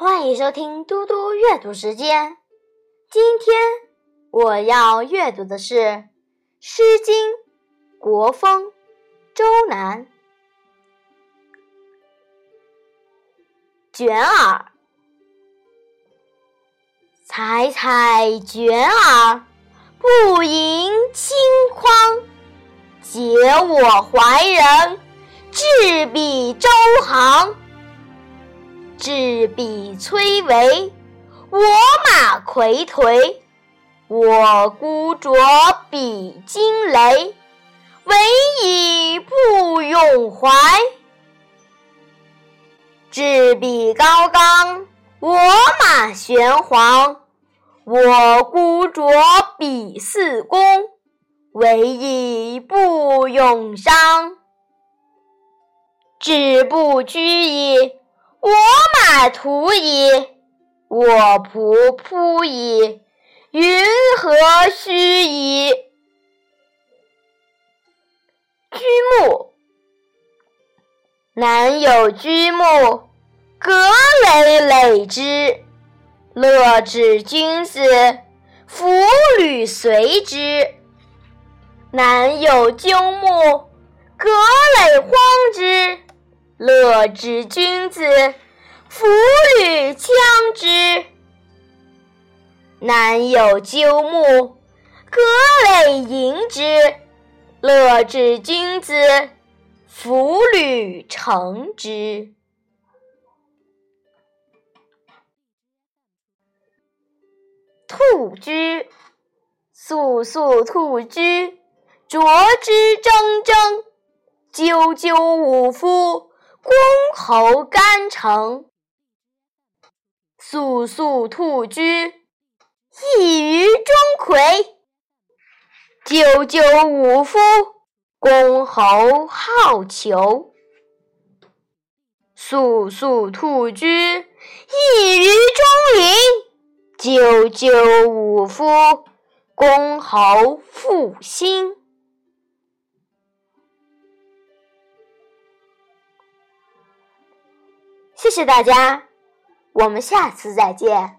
欢迎收听嘟嘟阅读时间。今天我要阅读的是《诗经·国风·周南》。卷耳，采采卷耳，不盈顷筐。解我怀人，执笔周行。执笔崔嵬，我马睽颓。我孤酌比惊雷，唯以不永怀。志比高冈，我马玄黄。我孤酌比四公，唯以不永伤。志不居矣。我马图矣，我仆扑矣，云何须矣？居木，南有居木，葛藟累之。乐止君子，夫履随之。南有鸠木，葛藟荒。乐之君子，弗履羌之。南有鸠木，葛藟萦之。乐之君子，弗履成之。兔居，肃肃兔居，啄之铮铮，赳赳武夫。公侯干城，肃肃兔居，异于钟馗。赳赳武夫，公侯好逑。肃肃兔居，异于钟灵。赳赳武夫，公侯复兴。谢谢大家，我们下次再见。